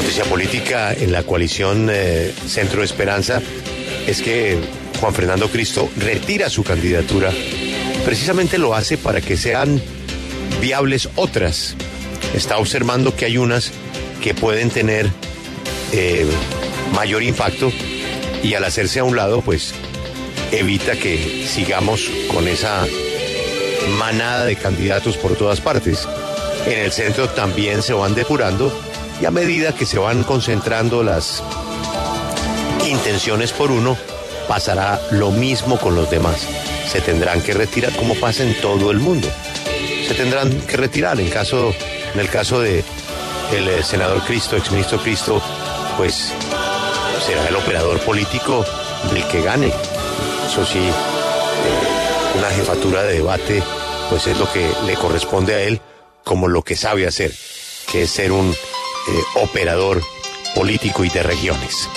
Noticia política en la coalición eh, Centro Esperanza es que Juan Fernando Cristo retira su candidatura. Precisamente lo hace para que sean viables otras. Está observando que hay unas que pueden tener eh, mayor impacto y al hacerse a un lado, pues evita que sigamos con esa manada de candidatos por todas partes. En el centro también se van depurando y a medida que se van concentrando las intenciones por uno, pasará lo mismo con los demás. Se tendrán que retirar como pasa en todo el mundo. Se tendrán que retirar en caso en el caso de el eh, senador Cristo, exministro Cristo, pues será el operador político del que gane. Eso sí, eh, una jefatura de debate, pues es lo que le corresponde a él como lo que sabe hacer, que es ser un eh, operador político y de regiones.